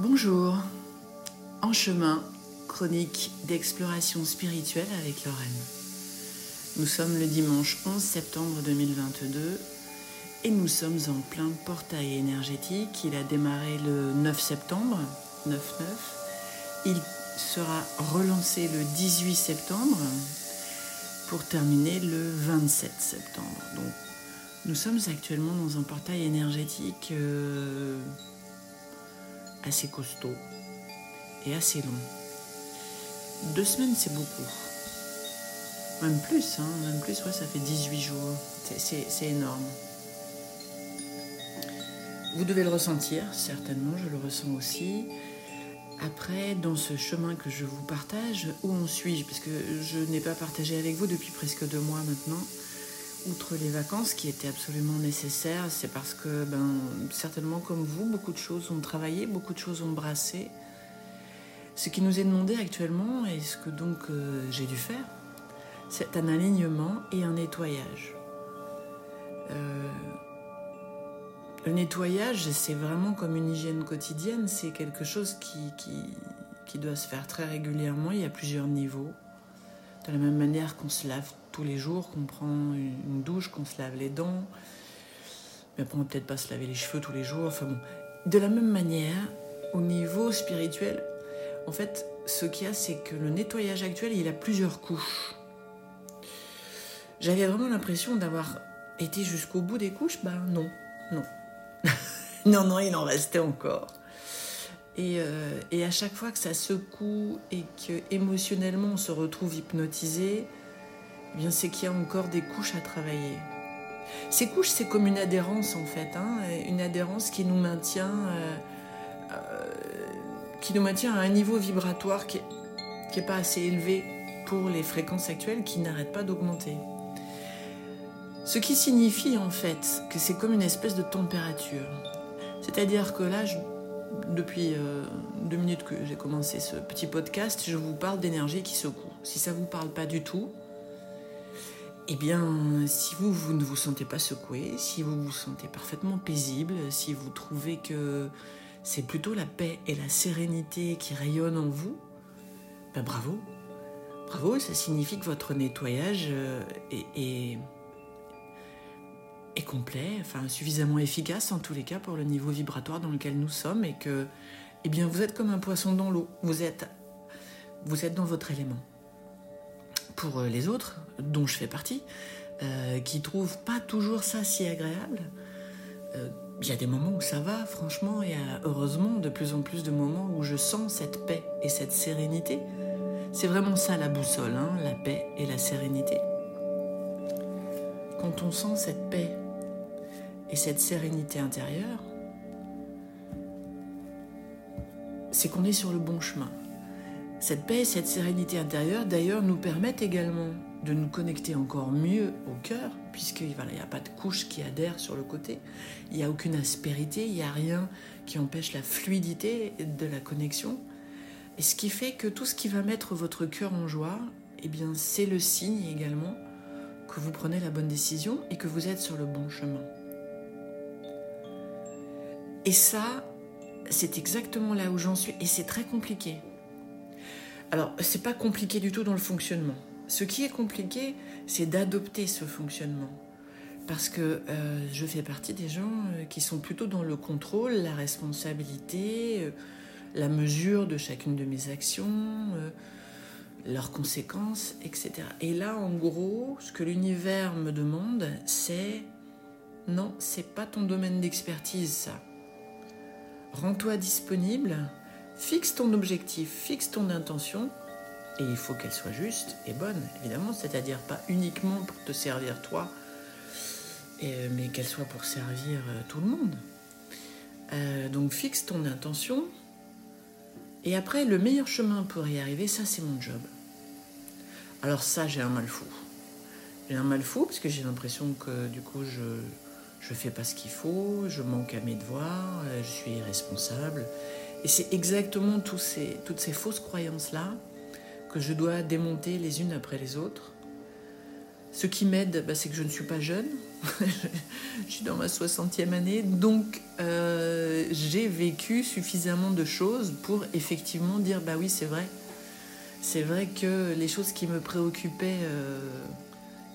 Bonjour, en chemin, chronique d'exploration spirituelle avec Lorraine. Nous sommes le dimanche 11 septembre 2022 et nous sommes en plein portail énergétique. Il a démarré le 9 septembre, 9-9. Il sera relancé le 18 septembre pour terminer le 27 septembre. Donc, nous sommes actuellement dans un portail énergétique euh, assez costaud et assez long. Deux semaines, c'est beaucoup. Même plus, hein, même plus, ouais, ça fait 18 jours. C'est énorme. Vous devez le ressentir, certainement, je le ressens aussi. Après, dans ce chemin que je vous partage, où en suis-je? Parce que je n'ai pas partagé avec vous depuis presque deux mois maintenant. Outre les vacances qui étaient absolument nécessaires, c'est parce que, ben, certainement comme vous, beaucoup de choses ont travaillé, beaucoup de choses ont brassé. Ce qui nous est demandé actuellement, et ce que donc euh, j'ai dû faire, c'est un alignement et un nettoyage. Euh, le nettoyage, c'est vraiment comme une hygiène quotidienne, c'est quelque chose qui, qui, qui, doit se faire très régulièrement, il y a plusieurs niveaux. De la même manière qu'on se lave tous les jours, qu'on prend une douche, qu'on se lave les dents, mais on ne peut peut-être pas se laver les cheveux tous les jours, enfin bon. De la même manière, au niveau spirituel, en fait, ce qu'il y a, c'est que le nettoyage actuel, il a plusieurs couches. J'avais vraiment l'impression d'avoir été jusqu'au bout des couches, ben non, non. non, non, il en restait encore. Et, euh, et, à chaque fois que ça secoue et que émotionnellement on se retrouve hypnotisé, eh c'est qu'il y a encore des couches à travailler. Ces couches, c'est comme une adhérence en fait, hein, une adhérence qui nous maintient, euh, euh, qui nous maintient à un niveau vibratoire qui n'est pas assez élevé pour les fréquences actuelles qui n'arrêtent pas d'augmenter. Ce qui signifie en fait que c'est comme une espèce de température. C'est-à-dire que là, depuis euh, deux minutes que j'ai commencé ce petit podcast, je vous parle d'énergie qui secoue. Si ça ne vous parle pas du tout, eh bien, si vous, vous ne vous sentez pas secoué, si vous vous sentez parfaitement paisible, si vous trouvez que c'est plutôt la paix et la sérénité qui rayonnent en vous, ben bravo. Bravo, ça signifie que votre nettoyage euh, est est complet, enfin suffisamment efficace en tous les cas pour le niveau vibratoire dans lequel nous sommes et que eh bien vous êtes comme un poisson dans l'eau, vous êtes vous êtes dans votre élément. Pour euh, les autres, dont je fais partie, euh, qui trouvent pas toujours ça si agréable, euh, il y a des moments où ça va, franchement, et heureusement de plus en plus de moments où je sens cette paix et cette sérénité. C'est vraiment ça la boussole, hein, la paix et la sérénité. Quand on sent cette paix et cette sérénité intérieure, c'est qu'on est sur le bon chemin. Cette paix et cette sérénité intérieure, d'ailleurs, nous permettent également de nous connecter encore mieux au cœur, puisqu'il voilà, n'y a pas de couche qui adhère sur le côté, il n'y a aucune aspérité, il n'y a rien qui empêche la fluidité de la connexion. Et ce qui fait que tout ce qui va mettre votre cœur en joie, eh bien, c'est le signe également que vous prenez la bonne décision et que vous êtes sur le bon chemin. Et ça, c'est exactement là où j'en suis et c'est très compliqué. Alors, c'est pas compliqué du tout dans le fonctionnement. Ce qui est compliqué, c'est d'adopter ce fonctionnement. Parce que euh, je fais partie des gens euh, qui sont plutôt dans le contrôle, la responsabilité, euh, la mesure de chacune de mes actions, leurs conséquences, etc. Et là, en gros, ce que l'univers me demande, c'est non, c'est pas ton domaine d'expertise, ça. Rends-toi disponible, fixe ton objectif, fixe ton intention, et il faut qu'elle soit juste et bonne, évidemment, c'est-à-dire pas uniquement pour te servir toi, mais qu'elle soit pour servir euh, tout le monde. Euh, donc fixe ton intention, et après, le meilleur chemin pour y arriver, ça c'est mon job. Alors ça, j'ai un mal fou. J'ai un mal fou parce que j'ai l'impression que du coup, je, je fais pas ce qu'il faut, je manque à mes devoirs, euh, je suis irresponsable. Et c'est exactement toutes ces fausses croyances-là que je dois démonter les unes après les autres. Ce qui m'aide, bah, c'est que je ne suis pas jeune. je suis dans ma 60e année. Donc, euh, j'ai vécu suffisamment de choses pour effectivement dire bah oui, c'est vrai. C'est vrai que les choses qui me préoccupaient, euh,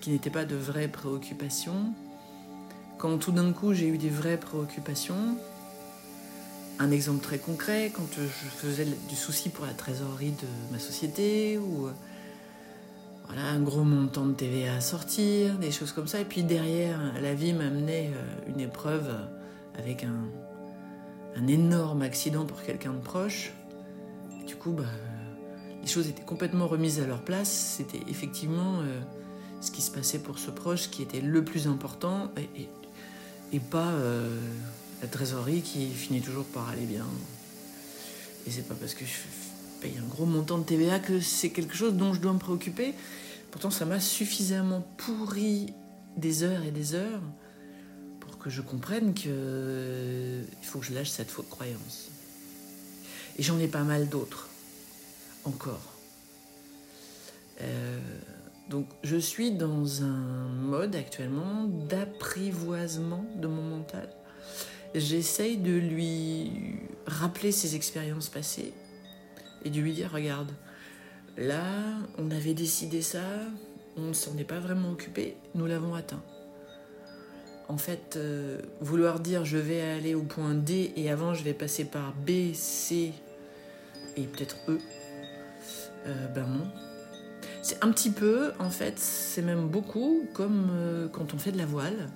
qui n'étaient pas de vraies préoccupations, quand tout d'un coup j'ai eu des vraies préoccupations, un exemple très concret, quand je faisais du souci pour la trésorerie de ma société, ou euh, voilà, un gros montant de TVA à sortir, des choses comme ça. Et puis derrière, la vie m'amenait euh, une épreuve avec un, un énorme accident pour quelqu'un de proche. Et du coup, bah, les choses étaient complètement remises à leur place. C'était effectivement euh, ce qui se passait pour ce proche qui était le plus important pas la trésorerie qui finit toujours par aller bien. Et c'est pas parce que je paye un gros montant de TVA que c'est quelque chose dont je dois me préoccuper. Pourtant, ça m'a suffisamment pourri des heures et des heures pour que je comprenne que il faut que je lâche cette fausse croyance. Et j'en ai pas mal d'autres encore. Euh, donc je suis dans un mode actuellement d'apprivoisement de mon mental j'essaye de lui rappeler ses expériences passées et de lui dire regarde, là, on avait décidé ça, on ne s'en est pas vraiment occupé, nous l'avons atteint. En fait, euh, vouloir dire je vais aller au point D et avant je vais passer par B, C et peut-être E, euh, ben non. C'est un petit peu, en fait, c'est même beaucoup comme euh, quand on fait de la voile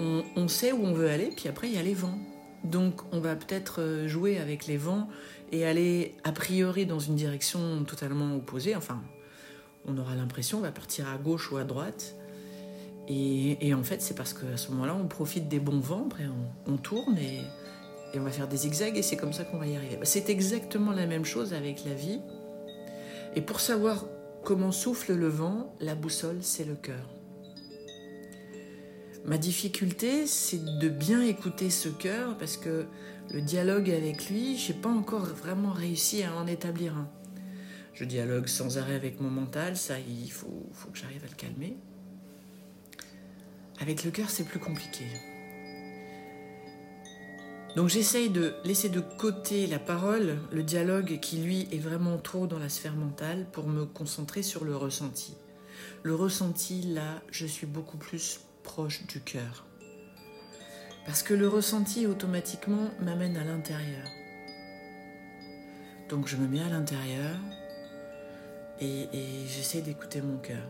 on, sait où on veut aller, puis après il y a les vents. Donc on va peut-être euh, jouer avec les vents et aller a priori dans une direction totalement opposée. Enfin, on aura l'impression on va partir à gauche ou à droite. Et, en fait, c'est parce qu'à ce moment-là, on profite des bons vents, après on, tourne et, on va faire des zigzags et c'est comme ça qu'on va y arriver. Bah, c'est exactement la même chose avec la vie. Et pour savoir comment souffle le vent, la boussole, c'est le cœur. Ma difficulté, c'est de bien écouter ce cœur parce que le dialogue avec lui, j'ai pas encore vraiment réussi à en établir un. Je dialogue sans arrêt avec mon mental, ça, il faut, faut que j'arrive à le calmer. Avec le cœur, c'est plus compliqué. Donc j'essaye de laisser de côté la parole, le dialogue qui lui est vraiment trop dans la sphère mentale pour me concentrer sur le ressenti. Le ressenti, là, je suis beaucoup plus proche du cœur. Parce que le ressenti automatiquement m'amène à l'intérieur. Donc je me mets à l'intérieur et, j'essaie d'écouter mon cœur.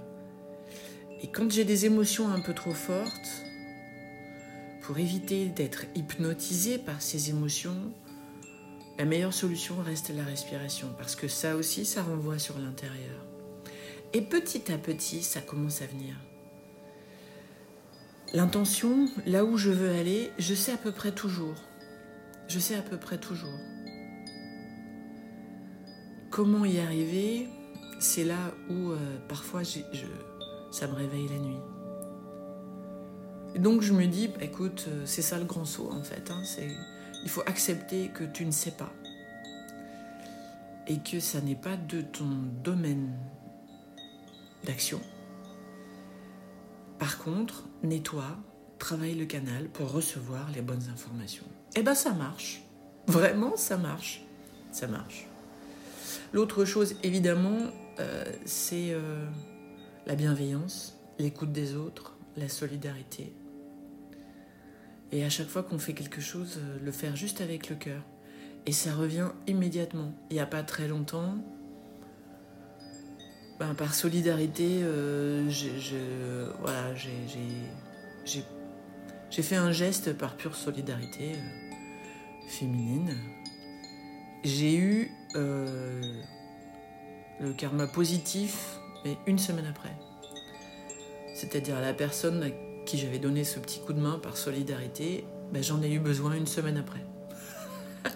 Et quand j'ai des émotions un peu trop fortes, pour éviter d'être hypnotisé par ces émotions, la meilleure solution reste la respiration, parce que ça aussi, ça renvoie sur l'intérieur. Et petit à petit, ça commence à venir. L'intention, là où je veux aller, je sais à peu près toujours. Je sais à peu près toujours. Comment y arriver, c'est là où euh, parfois ça me réveille la nuit. Donc je me dis, écoute, euh, c'est ça le grand saut en fait. Hein, il faut accepter que tu ne sais pas. Et que ça n'est pas de ton domaine d'action par contre, nettoie, travaille le canal pour recevoir les bonnes informations. Eh ben ça marche. Vraiment, ça marche. Ça marche. L'autre chose, évidemment, euh, c'est euh, la bienveillance, l'écoute des autres, la solidarité. Et à chaque fois qu'on fait quelque chose, euh, le faire juste avec le cœur. Et ça revient immédiatement. Il n'y a pas très longtemps, ben, par solidarité, euh, j'ai fait un geste par pure solidarité euh, féminine. J'ai eu le karma positif, mais une semaine après. C'est-à-dire la personne qui j'avais donné ce petit coup de main par solidarité, ben, j'en ai eu besoin une semaine après.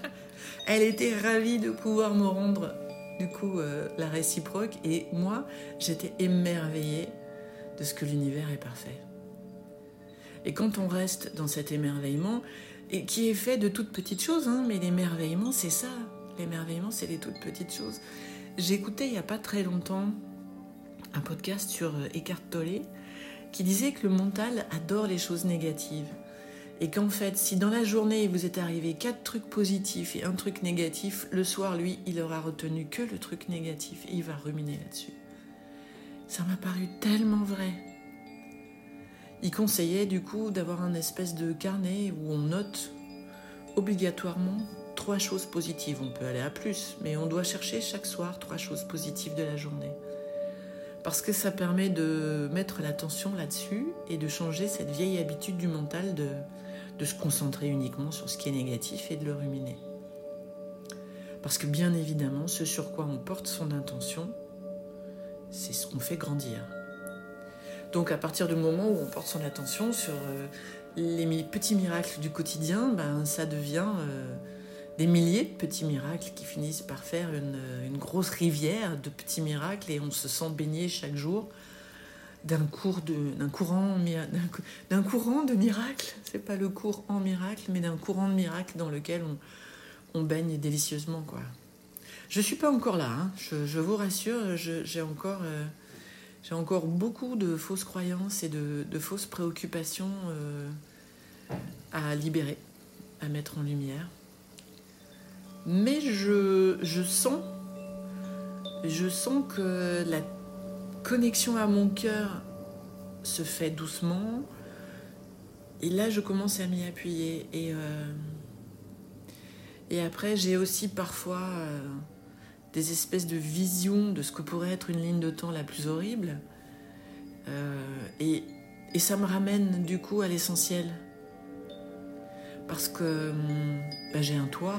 Elle était ravie de pouvoir me rendre du coup euh, la réciproque et moi j'étais émerveillée de ce que l'univers est parfait. Et quand on reste dans cet émerveillement, et qui est fait de toutes petites choses, hein, mais l'émerveillement c'est ça, l'émerveillement c'est les toutes petites choses. Écouté il n'y a pas très longtemps un podcast sur euh, Eckhart Tolle qui disait que le mental adore les choses négatives. Et qu'en fait, si dans la journée vous êtes arrivé quatre trucs positifs et un truc négatif, le soir, lui, il aura retenu que le truc négatif et il va ruminer là-dessus. Ça m'a paru tellement vrai. Il conseillait du coup d'avoir un espèce de carnet où on note obligatoirement trois choses positives. On peut aller à plus, mais on doit chercher chaque soir trois choses positives de la journée. Parce que ça permet de mettre l'attention là-dessus et de changer cette vieille habitude du mental de se concentrer uniquement sur ce qui est négatif et de le ruminer. Parce que bien évidemment, ce sur quoi on porte son intention, c'est ce qu'on fait grandir. Donc à partir du moment où on porte son attention sur euh, les petits miracles du quotidien, ben, ça devient euh, des milliers de petits miracles qui finissent par faire une, grosse rivière de petits miracles et on se sent baigné chaque jour d'un cours de d'un courant d'un courant de miracles. C'est pas le cours en miracle mais d'un courant de miracles dans lequel on, on baigne délicieusement quoi. Je suis pas encore là hein. je, vous rassure j'ai encore euh, j'ai encore beaucoup de fausses croyances et de, de fausses préoccupations euh, à libérer à mettre en lumière mais je, sens je sens que la connexion à mon cœur se fait doucement. Et là, je commence à m'y appuyer. Et, euh, et après, j'ai aussi parfois euh, des espèces de visions de ce que pourrait être une ligne de temps la plus horrible. Euh, et, et, ça me ramène du coup à l'essentiel. Parce que bah, j'ai un toit,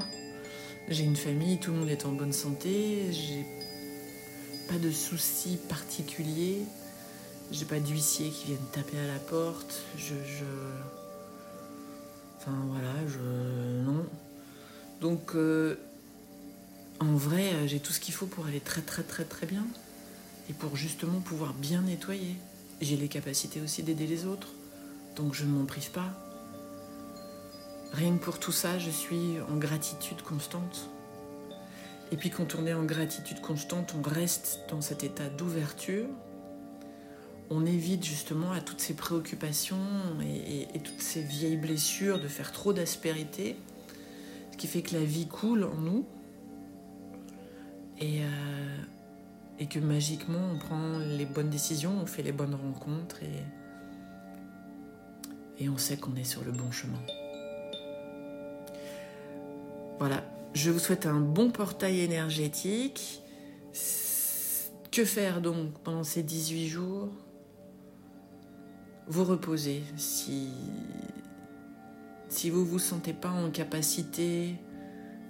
j'ai une famille, tout le monde est en bonne santé, j'ai pas de soucis particuliers. J'ai pas d'huissier qui viennent taper à la porte. Je, je... Enfin voilà, je. Non. Donc, euh, en vrai, j'ai tout ce qu'il faut pour aller très très très très bien. Et pour justement pouvoir bien nettoyer. J'ai les capacités aussi d'aider les autres. Donc je ne m'en prive pas. Rien que pour tout ça, je suis en gratitude constante. Et puis quand on est en gratitude constante, on reste dans cet état d'ouverture. On évite justement à toutes ces préoccupations et, toutes ces vieilles blessures de faire trop d'aspérité, ce qui fait que la vie coule en nous et, euh, et que magiquement on prend les bonnes décisions, on fait les bonnes rencontres et on sait qu'on est sur le bon chemin. Voilà, je vous souhaite un bon portail énergétique. Que faire donc pendant ces 18 jours? Vous reposez si, si vous ne vous sentez pas en capacité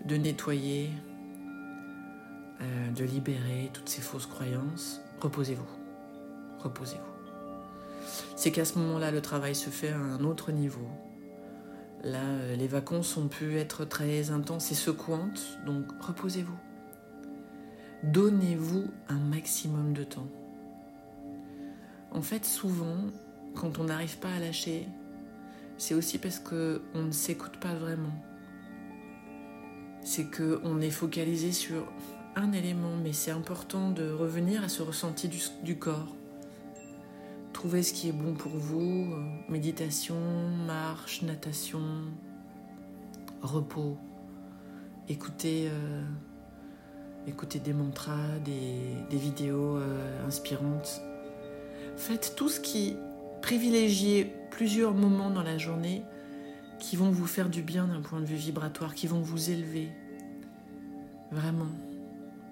de nettoyer, euh, de libérer toutes ces fausses croyances, reposez-vous. Reposez-vous. C'est qu'à ce moment-là, le travail se fait à un autre niveau. Là, euh, les vacances ont pu être très intenses et secouantes, donc reposez-vous. Donnez-vous un maximum de temps. En fait, souvent, quand on n'arrive pas à lâcher, c'est aussi parce qu'on ne s'écoute pas vraiment. C'est qu'on est focalisé sur un élément, mais c'est important de revenir à ce ressenti du corps Trouvez ce qui est bon pour vous. Euh, méditation, marche, natation, repos. Écoutez, euh, écoutez des mantras, des, vidéos euh, inspirantes. Faites tout ce qui privilégiez plusieurs moments dans la journée qui vont vous faire du bien d'un point de vue vibratoire, qui vont vous élever. Vraiment.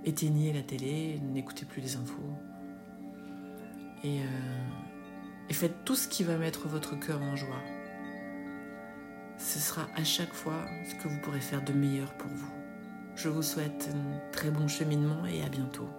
Éteignez la télé, n'écoutez plus les infos. Et et faites tout ce qui va mettre votre cœur en joie. Ce sera à chaque fois ce que vous pourrez faire de meilleur pour vous. Je vous souhaite un très bon cheminement et à bientôt.